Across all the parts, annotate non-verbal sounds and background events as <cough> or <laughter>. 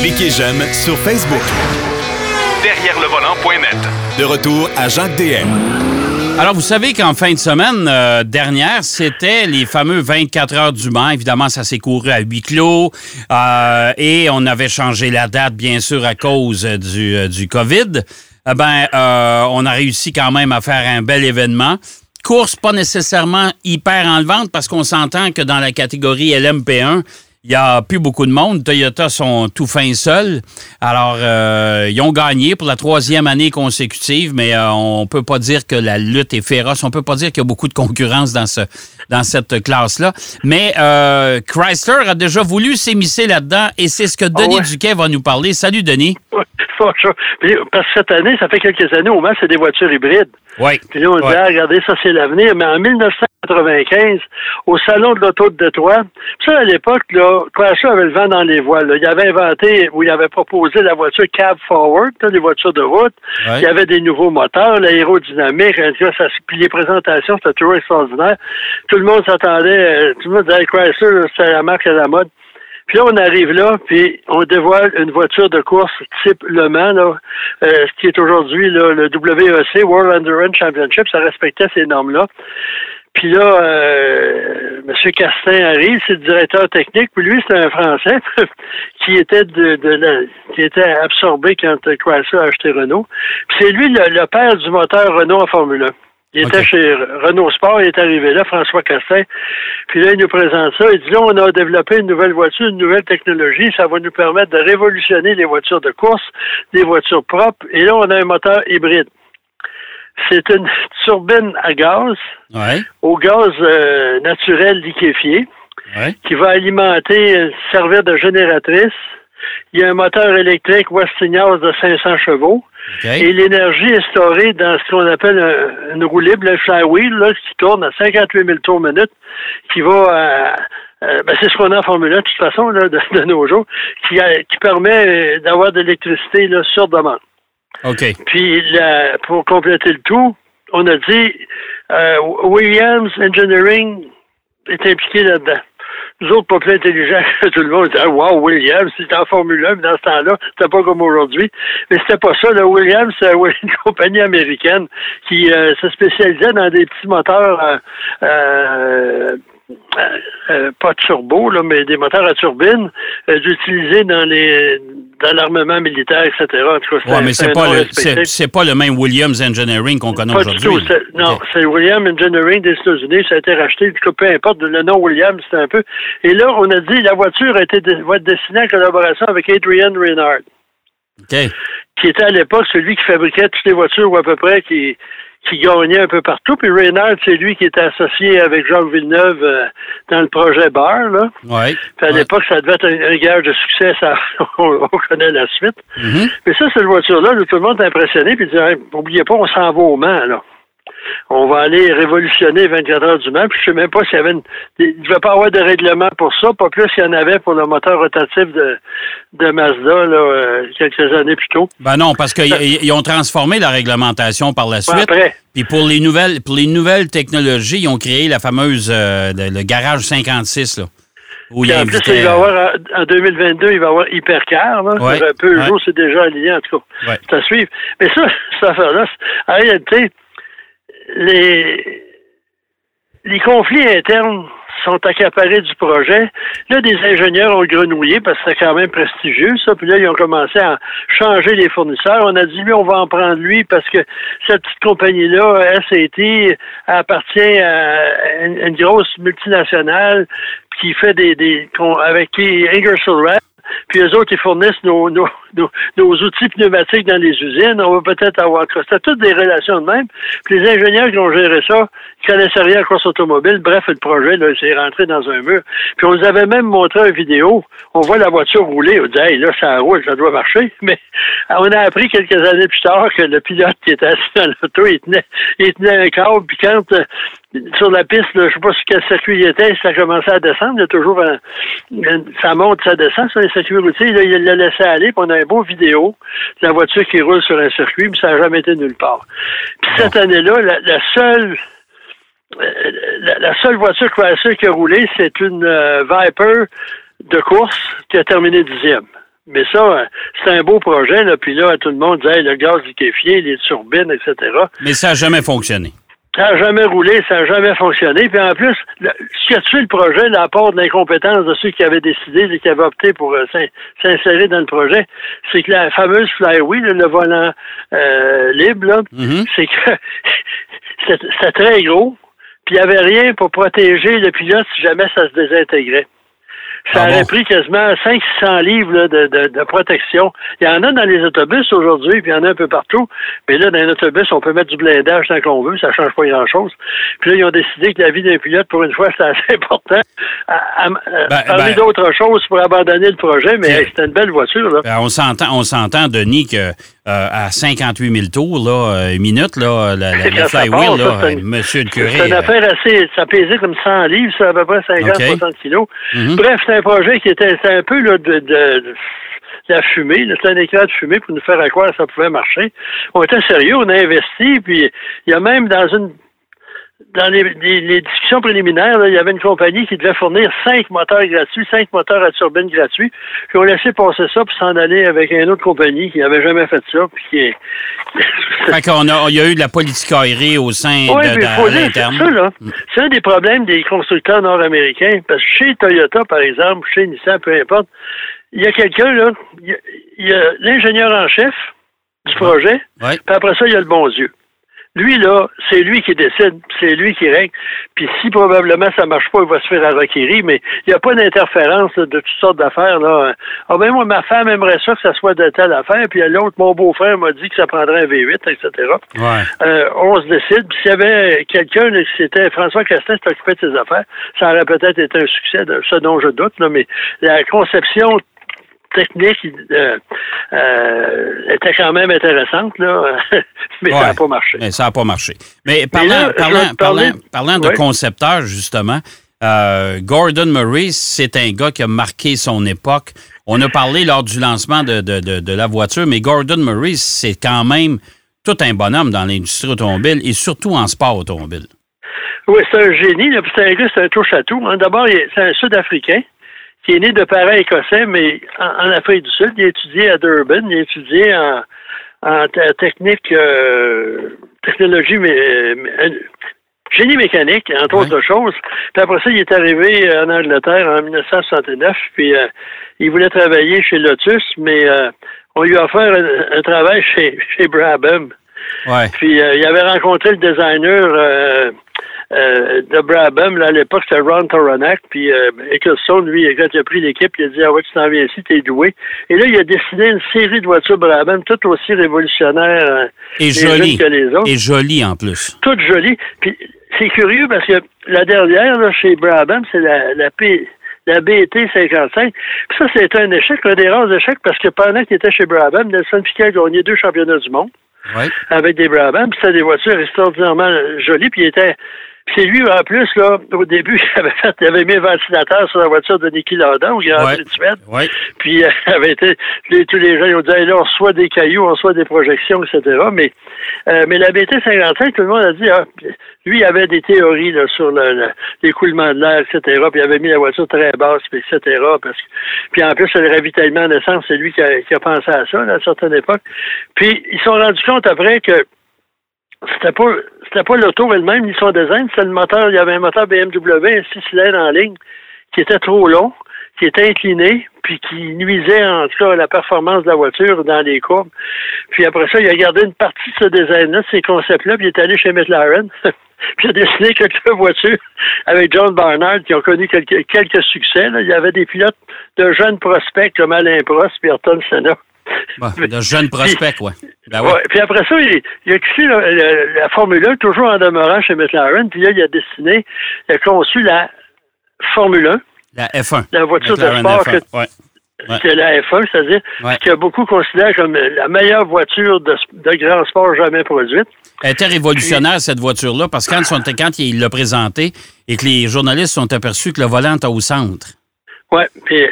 Cliquez j'aime sur Facebook. Derrière le volant.net. De retour à Jacques DM. Alors, vous savez qu'en fin de semaine euh, dernière, c'était les fameux 24 heures du Mans. Évidemment, ça s'est couru à huis clos euh, et on avait changé la date, bien sûr, à cause du, euh, du COVID. Eh ben, euh, on a réussi quand même à faire un bel événement. Course pas nécessairement hyper enlevante parce qu'on s'entend que dans la catégorie LMP1, il n'y a plus beaucoup de monde. Toyota sont tout fins seuls. Alors, euh, ils ont gagné pour la troisième année consécutive, mais euh, on peut pas dire que la lutte est féroce. On peut pas dire qu'il y a beaucoup de concurrence dans ce dans cette classe-là. Mais euh, Chrysler a déjà voulu s'émisser là-dedans et c'est ce que Denis ouais. Duquet va nous parler. Salut, Denis. <laughs> Ouais, Parce que cette année, ça fait quelques années au moins, c'est des voitures hybrides. Oui. Puis là, on dit, ah, regardez, ça, c'est l'avenir. Mais en 1995, au Salon de l'Auto de Détroit, ça, à l'époque, là, Chrysler avait le vent dans les voiles. là. Il avait inventé, ou il avait proposé la voiture Cab Forward, là, les voitures de route. Ouais. Il y avait des nouveaux moteurs, l'aérodynamique, ça, puis les présentations, c'était toujours extraordinaire. Tout le monde s'attendait, euh, tout le monde disait, Chrysler, c'était la marque à la mode. Puis là, on arrive là, puis on dévoile une voiture de course type Le Mans, là, euh, ce qui est aujourd'hui le WEC, World Endurance Championship, ça respectait ces normes-là. Puis là, euh, M. Castin arrive, c'est le directeur technique, puis lui, c'est un Français <laughs> qui était de, de la- qui était absorbé quand Chrysler a acheté Renault. Puis c'est lui le, le père du moteur Renault en Formule 1. Il était chez Renault Sport, il est arrivé là, François Castin. Puis là, il nous présente ça. Il dit là, on a développé une nouvelle voiture, une nouvelle technologie. Ça va nous permettre de révolutionner les voitures de course, des voitures propres. Et là, on a un moteur hybride. C'est une turbine à gaz, Oui. au gaz euh, naturel liquéfié, Oui. qui va alimenter, euh, servir de génératrice. Il y a un moteur électrique Westinghouse de 500 chevaux. Et l'énergie est storée dans ce qu'on appelle un- une roue libre, le flywheel, là, qui tourne à 58 000 tours minute, qui va à- euh, ben, c'est ce qu'on a en Formule 1, de toute façon, là, de, de nos jours, qui, a- qui permet euh, d'avoir de l'électricité sur demande. OK. Puis, pour compléter le tout, on a dit euh, Williams Engineering est impliqué là-dedans. Nous autres, pas plus intelligents que <laughs> tout le monde. Ah, wow, Williams, c'était en Formule 1, mais dans ce temps-là, c'était pas comme aujourd'hui. Mais c'était pas ça. Le Williams, c'est une <laughs> compagnie américaine qui euh, se spécialisait dans des petits moteurs euh, euh, euh, pas turbo, là, mais des moteurs à turbine, euh, d'utiliser dans les dans l'armement militaire, etc. En tout cas, Ouais, mais c'est pas, le, c'est, c'est pas le même Williams Engineering qu'on connaît Pas du aujourd'hui. Non, c'est William Engineering des États-Unis. Ça a été racheté. Peu importe, le nom William, c'est un peu. Et là, on a dit la voiture a été de- va être destinée en collaboration avec Adrian Reynard, qui était à l'époque celui qui fabriquait toutes les voitures ou à peu près qui qui gagnait un peu partout. Puis Reynard, c'est lui qui était associé avec Jacques Villeneuve euh, dans le projet Bar. Là. Ouais. Puis à Ouais. l'époque, ça devait être un, un gage de succès. Ça, <laughs> on, on connaît la suite. Mhm. Mais ça, cette voiture-là, là, tout le monde est impressionné, puis il dit, Hey, oubliez pas, on s'en va au Mans, là. On va aller révolutionner 24 heures du Mans, puis je sais même pas s'il y avait une... Il ne devait pas avoir de règlement pour ça, pas plus qu'il y en avait pour le moteur rotatif de, de Mazda, là, euh, quelques années plus tôt. Ben non, parce qu'ils <laughs> ils ont transformé la réglementation par la suite. après. Puis pour les nouvelles, pour les nouvelles technologies, ils ont créé la fameuse euh, le, le garage 56 là, où ils en plus, il va avoir, en en 2022, il va y avoir Hypercar, là. Ouais, Un peu ouais. jour, c'est déjà aligné, en tout cas. Ouais. À suivre. Mais ça, <laughs> cette affaire-là, en réalité, les, les conflits internes sont accaparés du projet. Là, des ingénieurs ont grenouillé parce que c'est quand même prestigieux, ça. Puis là, ils ont commencé à changer les fournisseurs. On a dit, lui, on va en prendre lui parce que cette petite compagnie-là, SAT, appartient à une, grosse multinationale qui fait des, des avec qui Ingersoll Rand puis eux autres, ils fournissent nos, nos, nos, nos outils pneumatiques dans les usines. On va peut-être avoir C'était toutes des relations de même. Puis les ingénieurs qui ont géré ça, ils connaissaient rien en course automobile. Bref, le projet, là, c'est rentré dans un mur. Puis on nous avait même montré une vidéo. On voit la voiture rouler. On dit, hey, là, ça roule, ça doit marcher. <laughs> Mais on a appris quelques années plus tard que le pilote qui était assis dans l'auto, il tenait, il tenait un câble. Puis quand, euh, sur la piste, là, je sais pas sur quel circuit il était, ça commençait à descendre. Il y a toujours un, ça monte, ça descend sur les circuits routiers. Là, il l'a laissé aller, puis on a un beau vidéo de la voiture qui roule sur un circuit, puis ça n'a jamais été nulle part. Puis cette année-là, la, la seule euh, la, la seule voiture qui a roulé, c'est une euh, Viper de course qui a terminé dixième. Mais ça, c'est un beau projet, là. Puis là, tout le monde disait le gaz liquéfié, les turbines, etc. Mais ça n'a jamais fonctionné. Ça n'a jamais roulé, ça n'a jamais fonctionné. Puis en plus, ce qui a tué le projet, l'apport de l'incompétence de ceux qui avaient décidé et qui avaient opté pour euh, s'insérer dans le projet, c'est que la fameuse Flywheel, le volant euh, libre, mm-hmm. c'est que <laughs> c'était très gros, puis il n'y avait rien pour protéger le pilote si jamais ça se désintégrait. Ça ah aurait pris quasiment 500 livres de, de, protection. Il y en a dans les autobus aujourd'hui, puis il y en a un peu partout. Mais là, dans un autobus, on peut mettre du blindage tant qu'on veut, ça change pas grand-chose. Puis là, ils ont décidé que la vie d'un pilote, pour une fois, c'est assez <laughs> important. À, ben, parler ben, d'autres choses pour abandonner le projet, mais c'était une belle voiture. Là. Ben, on s'entend, on s'entend, Denis, que euh, à 58 000 tours, là, euh, minute, là, la, la, <laughs> flywheel, là, monsieur le curé. C'est une affaire assez, ça pesait comme 100 livres, ça à peu près 50-60 kilos. Mm-hmm. Bref, un projet qui était, un peu là, de, de, la fumée, c'était un éclat de fumée pour nous faire croire que ça pouvait marcher. On était sérieux, on a investi, puis il y a même dans une dans les, discussions préliminaires, il y avait une compagnie qui devait fournir cinq moteurs gratuits, cinq moteurs à turbine gratuits. Puis on laissé passer ça pour s'en aller avec une autre compagnie qui n'avait jamais fait ça. Puis qui <laughs> fait qu'on a, il y a eu de la politique aérienne au sein de, l'interne. Mm. C'est un des problèmes des constructeurs nord-américains. Parce que chez Toyota, par exemple, chez Nissan, peu importe, il y a quelqu'un, là, il y a, l'ingénieur en chef du projet, puis après ça, il y a le bon Dieu. Lui, là, c'est lui qui décide, c'est lui qui règle. Puis si probablement ça marche pas, il va se faire requérir, mais il n'y a pas d'interférence de toutes sortes d'affaires. là. Ah ben moi, ma femme aimerait ça que ça soit de telle affaire, puis l'autre, mon beau-frère m'a dit que ça prendrait un V8, etc. Euh, on se décide. Puis s'il y avait quelqu'un, c'était François Castin qui s'occupait de ses affaires, ça aurait peut-être été un succès, ce dont je doute, là, mais la conception technique euh, euh, était quand même intéressante, là, <laughs> mais ça n'a pas marché. Mais ça n'a pas marché. Mais parlant, parlant, parlant, de concepteur, justement, euh, Gordon Murray, c'est un gars qui a marqué son époque. On a parlé lors du lancement de, de, de, la voiture, mais Gordon Murray, c'est quand même tout un bonhomme dans l'industrie automobile et surtout en sport automobile. Oui, c'est un génie. C'est un gars, c'est un touche à tout. Hein. D'abord, c'est un Sud-Africain qui est né de parents écossais, mais en, Afrique du Sud. Il a étudié à Durban, il a étudié en, en technique, euh, technologie, mais, euh, génie mécanique, entre autres choses. Puis après ça, il est arrivé en Angleterre en 1969, puis euh, il voulait travailler chez Lotus, mais on lui a offert un, travail chez, chez Brabham. Ouais. Puis il avait rencontré le designer euh, de Brabham, là, à l'époque, c'était Ron Toronac, puis euh, lui, quand il a pris l'équipe, il a dit, ah ouais, tu t'en viens ici, t'es doué. Et là, il a dessiné une série de voitures Brabham, toutes aussi révolutionnaires euh, et jolies que les autres. Et jolies, en plus. Toutes jolies. Puis c'est curieux, parce que la dernière, là, chez Brabham, c'est la, la P la BT 55. Puis ça, c'était un échec, un des rares échecs, parce que pendant qu'il était chez Brabham, Nelson Piquet a gagné deux championnats du monde. Avec des Brabham, puis c'était des voitures extraordinairement jolies, puis il était c'est lui, en plus, là, au début, <laughs> il avait, fait, il avait mis un ventilateur sur la voiture de Niki Lauda au Grand Prix de Suède. Puis, <laughs> avait été, tous les gens, ils ont dit, là, on reçoit des cailloux, on reçoit des projections, etc. Mais, euh, mais la BT-55, tout le monde a dit, ah, lui, il avait des théories là, sur l'écoulement de l'air, etc. Puis, il avait mis la voiture très basse, puis, etc. Parce que, puis, en plus, le ravitaillement en essence, c'est lui qui a, qui a pensé à ça, à une certaine époque. Puis, ils se sont rendus compte après que c'était pas c'était pas l'auto elle-même ni son design, c'était le moteur. Il y avait un moteur BMW, un six cylindres en ligne, qui était trop long, qui était incliné, puis qui nuisait en tout cas à la performance de la voiture dans les courbes. Puis après ça, il a gardé une partie de ce design-là, de ces concepts-là, puis il est allé chez McLaren. <laughs> puis il a dessiné quelques voitures avec John Barnard qui ont connu quelques, succès. Il y avait des pilotes de jeunes prospects comme Alain Prost et Ayrton Senna. <laughs> de jeunes prospects. Ben ouais. Puis après ça, il, il a quitté la, Formule 1, toujours en demeurant chez McLaren. Puis là, il a dessiné, il a conçu la Formule 1. La F1. La voiture de sport que, c'est la F1, c'est-à-dire qu'il a beaucoup considéré comme la meilleure voiture de, grand sport jamais produite. Elle était révolutionnaire, cette voiture-là, parce que quand, quand il l'a présentée et que les journalistes sont aperçus que le volant était au centre, oui, puis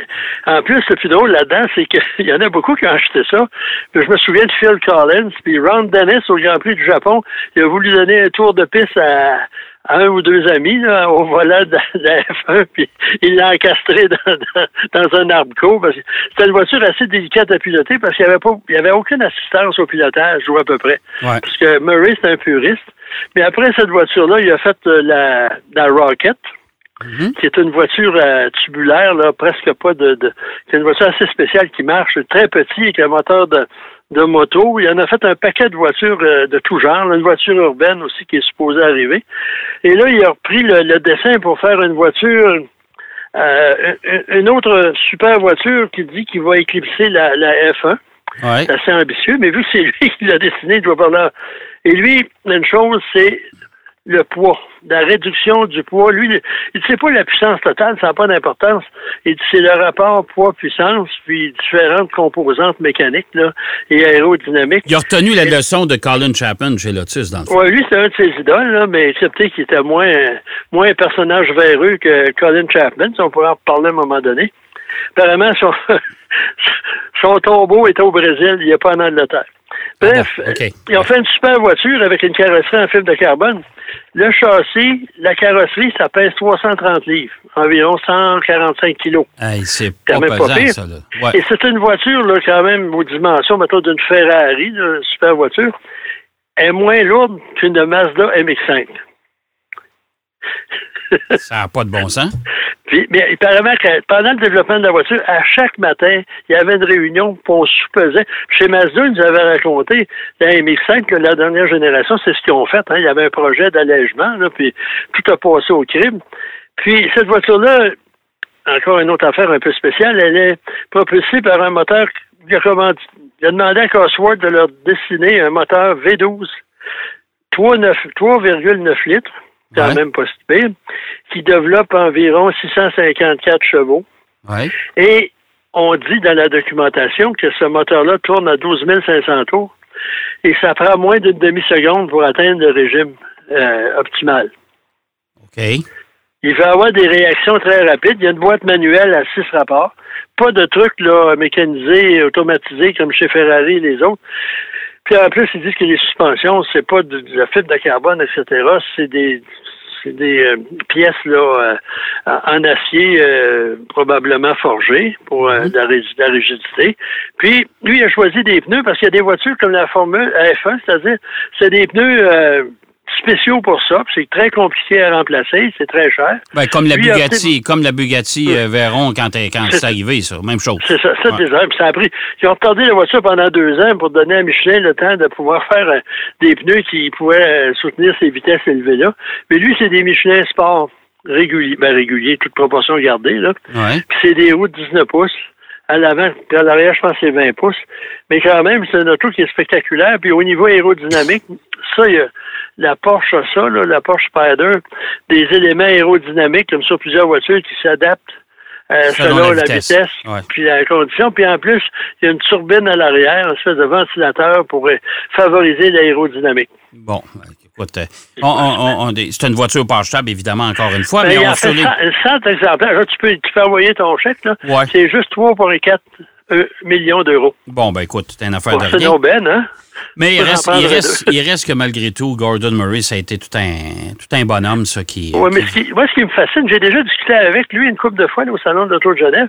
en plus, le plus drôle là-dedans, c'est qu'il <laughs> y en a beaucoup qui ont acheté ça. Puis je me souviens de Phil Collins, puis Ron Dennis au Grand Prix du Japon, il a voulu donner un tour de piste à, un ou deux amis au volant de, la F1, puis il l'a encastré dans, un arbre court. C'était une voiture assez délicate à piloter parce qu'il n'y avait pas il y avait aucune assistance au pilotage, ou à peu près. Parce que Murray, c'est un puriste. Mais après cette voiture-là, il a fait euh, la, la Rocket, mhm. qui est une voiture euh, tubulaire, là, presque pas de, de c'est une voiture assez spéciale qui marche, très petit, avec un moteur de de moto. Il en a fait un paquet de voitures euh, de tout genre, une voiture urbaine aussi qui est supposée arriver. Et là, il a repris le, dessin pour faire une voiture, euh, une autre super voiture qui dit qu'il va éclipser la, la F1. C'est assez ambitieux, mais vu que c'est <laughs> lui qui l'a dessiné, il doit parler. Et lui, une chose, c'est le poids, la réduction du poids. Lui, il ne sait pas la puissance totale, ça n'a pas d'importance. Il c'est le rapport poids-puissance, puis différentes composantes mécaniques là, et aérodynamiques. Il a retenu la leçon de Colin Chapman chez Lotus, dans le. Oui, lui, c'est un de ses idoles, là, mais excepté qu'il était moins, moins un personnage véreux que Colin Chapman, si on pourrait en parler à un moment donné. Apparemment, son, <laughs> son tombeau est au Brésil, il n'y a pas en Angleterre. Bref, ah ils ont fait une super voiture avec une carrosserie en fibre de carbone. Le châssis, la carrosserie, ça pèse 330 livres, environ 145 kilos. c'est pas, pesant, ça. Là. Et c'est une voiture, là, quand même, aux dimensions, mettons, d'une Ferrari, une super voiture, est moins lourde qu'une Mazda MX-5. <laughs> Ça n'a pas de bon sens. Puis, mais apparemment pendant le développement de la voiture, à chaque matin, il y avait une réunion, pour on sous-pesait. Chez Mazda, ils nous avaient raconté, la MX-5, que la dernière génération, c'est ce qu'ils ont fait. Hein. Il y avait un projet d'allègement, puis tout a passé au crime. Puis cette voiture-là, encore une autre affaire un peu spéciale, elle est propulsée par un moteur il a, il a demandé à Cosworth de leur dessiner un moteur V12 3,9 litres quand même pas si qui développe environ 654 chevaux. Et on dit dans la documentation que ce moteur-là tourne à 12 500 tours et ça prend moins d'une demi-seconde pour atteindre le régime euh, optimal. OK. Il va avoir des réactions très rapides. Il y a une boîte manuelle à six rapports. Pas de trucs là, mécanisés, automatisés comme chez Ferrari et les autres. Puis en plus, ils disent que les suspensions, c'est pas de, la fibre de carbone, etc. C'est des c'est des euh, pièces là euh, en acier euh, probablement forgées pour mhm. la, la, rigidité. Puis lui il a choisi des pneus parce qu'il y a des voitures comme la Formule F1, c'est-à-dire c'est des pneus spéciaux pour ça. C'est très compliqué à remplacer, c'est très cher. Ben, comme la Bugatti, comme la Bugatti euh, Veyron quand, quand c'est arrivé, ça, même chose. C'est ça, c'est ouais. ça a pris. Ils ont retardé la voiture pendant deux ans pour donner à Michelin le temps de pouvoir faire euh, des pneus qui pouvaient euh, soutenir ces vitesses élevées là. Mais lui, c'est des Michelin Sport réguliers, ben réguliers, toute proportion gardée là. Ouais. Puis c'est des roues de 19 pouces à l'avant, puis à l'arrière, je pense que c'est 20 pouces. Mais quand même, c'est un auto qui est spectaculaire. Puis au niveau aérodynamique, ça, il y a la Porsche a ça, là, la Porsche Spider, des éléments aérodynamiques comme sur plusieurs voitures qui s'adaptent euh, selon, la vitesse, puis la condition. Puis en plus, il y a une turbine à l'arrière, un espèce de ventilateur pour favoriser l'aérodynamique. Bon, écoute, on, c'est une voiture stable, évidemment, encore une fois, ben, mais on sur les... 100, exemplaires. tu, peux, tu peux envoyer ton chèque, là. C'est juste 3,4 euh, millions d'euros. Bon, ben écoute, c'est une affaire de rien. C'est ben, hein? Mais il reste, il, reste, il reste, que malgré tout, Gordon Murray, ça a été tout un, tout un bonhomme, ça, qui... Oui, mais Ce qui, moi, ce qui me fascine, j'ai déjà discuté avec lui une couple de fois au Salon de l'Auto de Genève.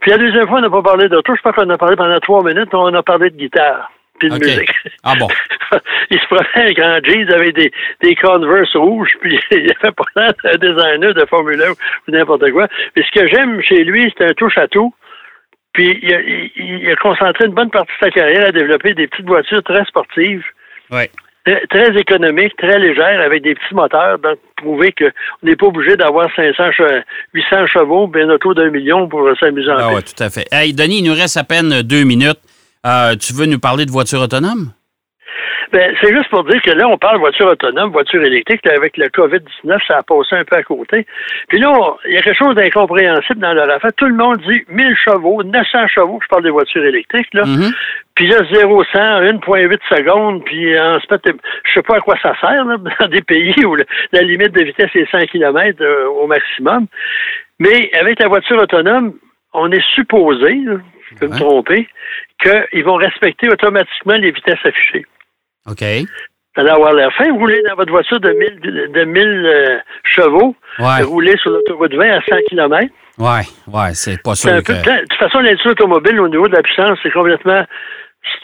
Puis la deuxième fois, on n'a pas parlé d'auto. Je pense qu'on a parlé pendant trois minutes. On a parlé de guitare puis de musique. Ah bon? <laughs> il se prenait un jeans avec des, des Converse rouges, puis <laughs> il avait pas l'air un designer de Formule 1 ou n'importe quoi. Mais ce que j'aime chez lui, c'est un touche-à-tout. Puis il a, concentré une bonne partie de sa carrière à développer des petites voitures très sportives. Très, économiques, très légères, avec des petits moteurs, donc prouver qu'on n'est pas obligé d'avoir 500, 800 chevaux, bien auto d'un million pour s'amuser en Ah oui, tout à fait. Hey, Denis, il nous reste à peine deux minutes. Euh, tu veux nous parler de voitures autonomes? Ben, c'est juste pour dire que là, on parle voiture autonome, voiture électrique. avec le COVID-19, ça a passé un peu à côté. Puis là, il y a quelque chose d'incompréhensible dans leur affaire. Tout le monde dit 1000 chevaux, 900 chevaux, je parle des voitures électriques, là. Mm-hmm. Puis là, 0 100, 1,8 secondes, puis en fait, je sais pas à quoi ça sert, là, <laughs> dans des pays où la limite de vitesse est 100 km euh, au maximum. Mais avec la voiture autonome, on est supposé, je peux me tromper, qu'ils vont respecter automatiquement les vitesses affichées. OK. Vous allez avoir l'air fin. Vous roulez dans votre voiture de 1000, de 1000 euh, chevaux, Ouais. vous roulez sur l'autoroute 20 à 100 km. Ouais, ouais, c'est pas sûr un peu, que... de toute façon, l'industrie automobile, au niveau de la puissance, c'est complètement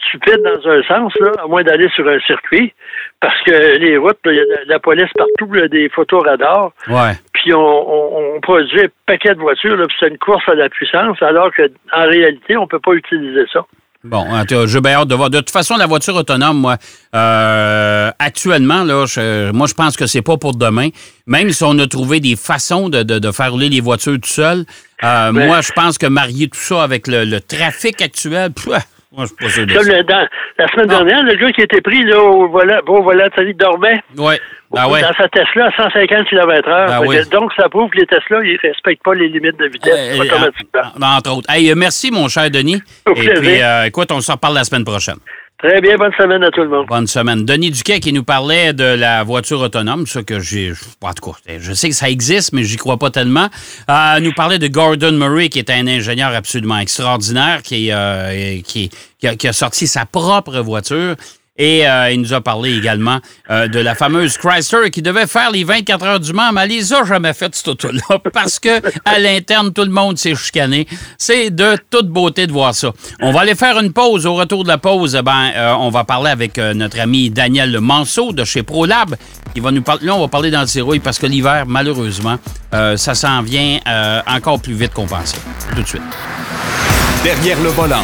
stupide dans un sens, là, à moins d'aller sur un circuit, parce que les routes, il y a de la police partout, là, des photos radars, Ouais. puis on, on, on produit un paquet de voitures, là, puis c'est une course à la puissance, alors que en réalité, on peut pas utiliser ça. Bon, j'ai bien hâte de voir. De toute façon, la voiture autonome, moi, euh, actuellement, là, je- moi, je pense que c'est pas pour demain. Même si on a trouvé des façons de, de- de faire rouler les voitures tout seul, euh, moi, je pense que marier tout ça avec le, le trafic actuel, pff, moi, je suis pas Comme le- dans, la semaine Non. dernière, le gars qui était pris là, au volant, au volant, il dormait Ouais. Ah ouais. dans sa Tesla à 150 km/h. Ah oui. que Donc, ça prouve que les Tesla, ils respectent pas les limites de vitesse Euh, automatiquement. en- en- entre autres. Hey, euh, merci, mon cher Denis. Au Et plaisir. puis, euh, écoute, on s'en reparle la semaine prochaine. Très bien, bonne semaine à tout le monde. Bonne semaine. Denis Duquet qui nous parlait de la voiture autonome, ça que j'ai. En tout cas, je sais que ça existe, mais j'y crois pas tellement. Euh, nous parlait de Gordon Murray, qui est un ingénieur absolument extraordinaire, qui, euh, qui a sorti sa propre voiture. Et euh, il nous a parlé également euh, de la fameuse Chrysler qui devait faire les 24 heures du Mans, mais elle les a jamais faites, cette auto-là, <laughs> parce que à l'interne, tout le monde s'est chicané. C'est de toute beauté de voir ça. On va aller faire une pause. Au retour de la pause, eh ben, euh, on va parler avec euh, notre ami Daniel Manceau de chez ProLab. Il va nous parler, là, on va parler d'antirouille parce que l'hiver, malheureusement, euh, ça s'en vient euh, encore plus vite qu'on pensait. Tout de suite. Derrière le volant.